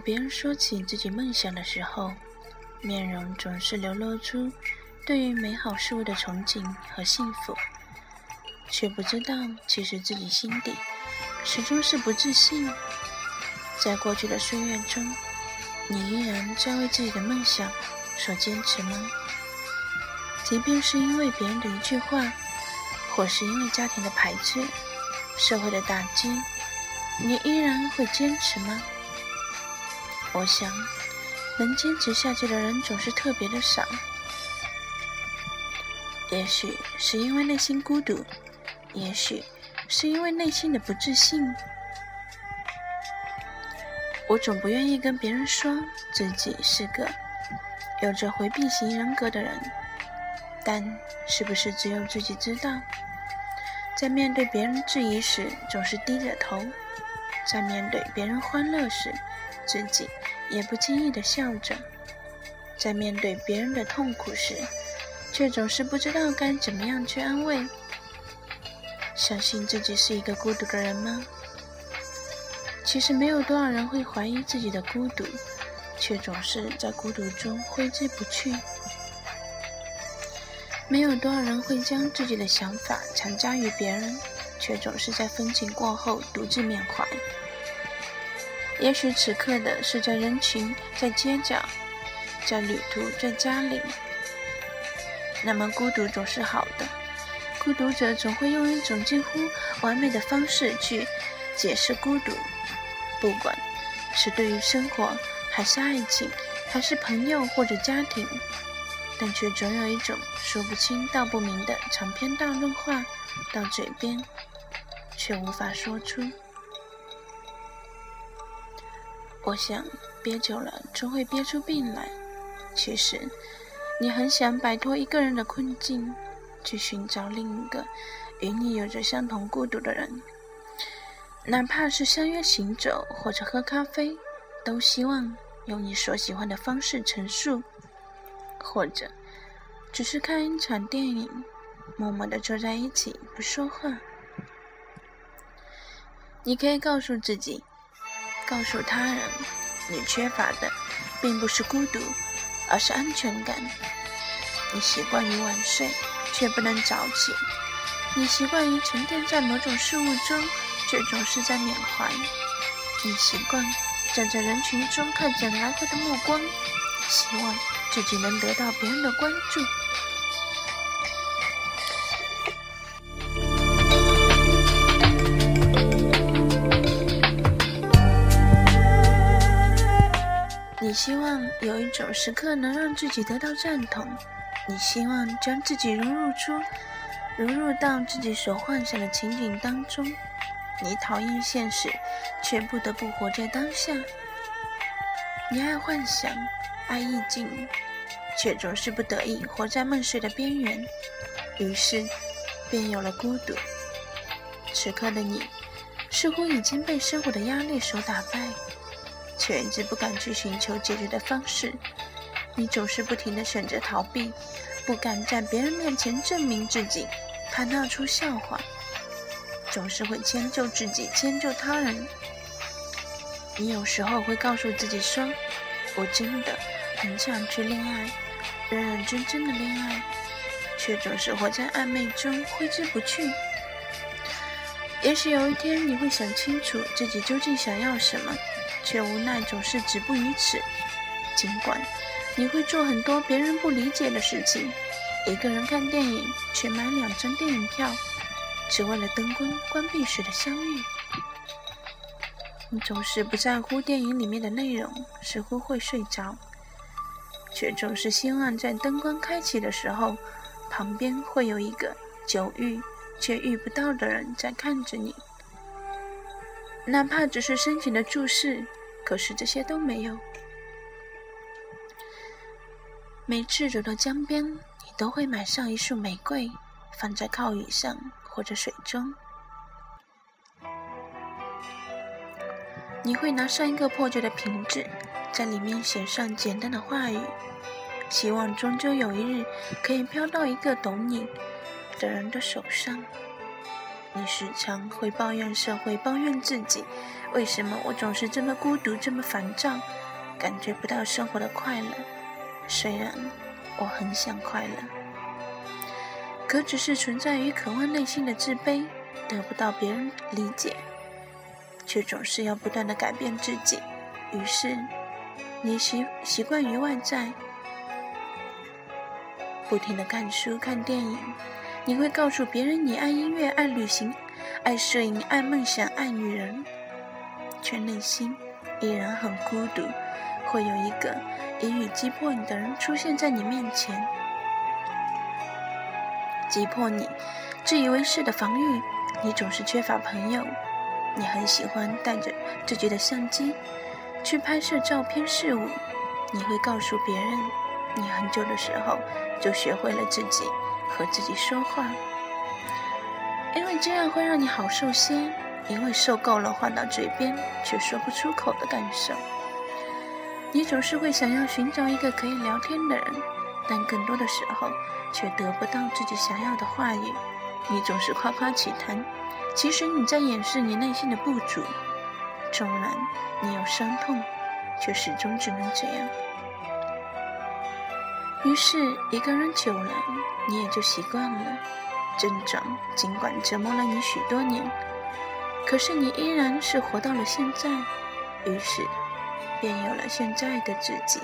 别人说起自己梦想的时候，面容总是流露出对于美好事物的憧憬和幸福，却不知道其实自己心底始终是不自信。在过去的岁月中，你依然在为自己的梦想所坚持吗？即便是因为别人的一句话，或是因为家庭的排斥、社会的打击，你依然会坚持吗？我想，能坚持下去的人总是特别的少。也许是因为内心孤独，也许是因为内心的不自信。我总不愿意跟别人说自己是个有着回避型人格的人，但是不是只有自己知道？在面对别人质疑时，总是低着头；在面对别人欢乐时，自己也不经意的笑着；在面对别人的痛苦时，却总是不知道该怎么样去安慰。相信自己是一个孤独的人吗？其实没有多少人会怀疑自己的孤独，却总是在孤独中挥之不去。没有多少人会将自己的想法强加于别人，却总是在风景过后独自缅怀。也许此刻的是在人群，在街角，在旅途，在家里。那么孤独总是好的，孤独者总会用一种近乎完美的方式去解释孤独，不管是对于生活，还是爱情，还是朋友或者家庭，但却总有一种说不清道不明的长篇大论话到嘴边，却无法说出。我想憋久了，终会憋出病来。其实，你很想摆脱一个人的困境，去寻找另一个与你有着相同孤独的人，哪怕是相约行走或者喝咖啡，都希望用你所喜欢的方式陈述，或者只是看一场电影，默默的坐在一起不说话。你可以告诉自己。告诉他人，你缺乏的并不是孤独，而是安全感。你习惯于晚睡，却不能早起；你习惯于沉淀在某种事物中，却总是在缅怀；你习惯站在人群中看着来回的目光，希望自己能得到别人的关注。你希望有一种时刻能让自己得到赞同，你希望将自己融入出、融入到自己所幻想的情景当中。你讨厌现实，却不得不活在当下。你爱幻想，爱意境，却总是不得已活在梦碎的边缘，于是便有了孤独。此刻的你，似乎已经被生活的压力所打败。却一直不敢去寻求解决的方式，你总是不停的选择逃避，不敢在别人面前证明自己，怕闹出笑话，总是会迁就自己，迁就他人。你有时候会告诉自己说：“我真的很想去恋爱，认认真真的恋爱。”却总是活在暧昧中，挥之不去。也许有一天你会想清楚自己究竟想要什么。却无奈总是止步于此。尽管你会做很多别人不理解的事情，一个人看电影，却买两张电影票，只为了灯光关闭时的相遇。你总是不在乎电影里面的内容，似乎会睡着，却总是希望在灯光开启的时候，旁边会有一个久遇却遇不到的人在看着你。哪怕只是深情的注视，可是这些都没有。每次走到江边，你都会买上一束玫瑰，放在靠椅上或者水中。你会拿上一个破旧的瓶子，在里面写上简单的话语，希望终究有一日可以飘到一个懂你的人的手上。你时常会抱怨社会，抱怨自己，为什么我总是这么孤独，这么烦躁，感觉不到生活的快乐？虽然我很想快乐，可只是存在于渴望内心的自卑，得不到别人理解，却总是要不断的改变自己。于是，你习习惯于外在，不停的看书、看电影。你会告诉别人你爱音乐、爱旅行、爱摄影、爱梦想、爱女人，却内心依然很孤独。会有一个言语击破你的人出现在你面前，击破你自以为是的防御。你总是缺乏朋友。你很喜欢带着自己的相机去拍摄照片事物。你会告诉别人，你很久的时候就学会了自己。和自己说话，因为这样会让你好受些。因为受够了话到嘴边却说不出口的感受，你总是会想要寻找一个可以聊天的人，但更多的时候却得不到自己想要的话语。你总是夸夸其谈，其实你在掩饰你内心的不足。纵然你有伤痛，却始终只能这样。于是，一个人久了，你也就习惯了。症状尽管折磨了你许多年，可是你依然是活到了现在。于是，便有了现在的自己。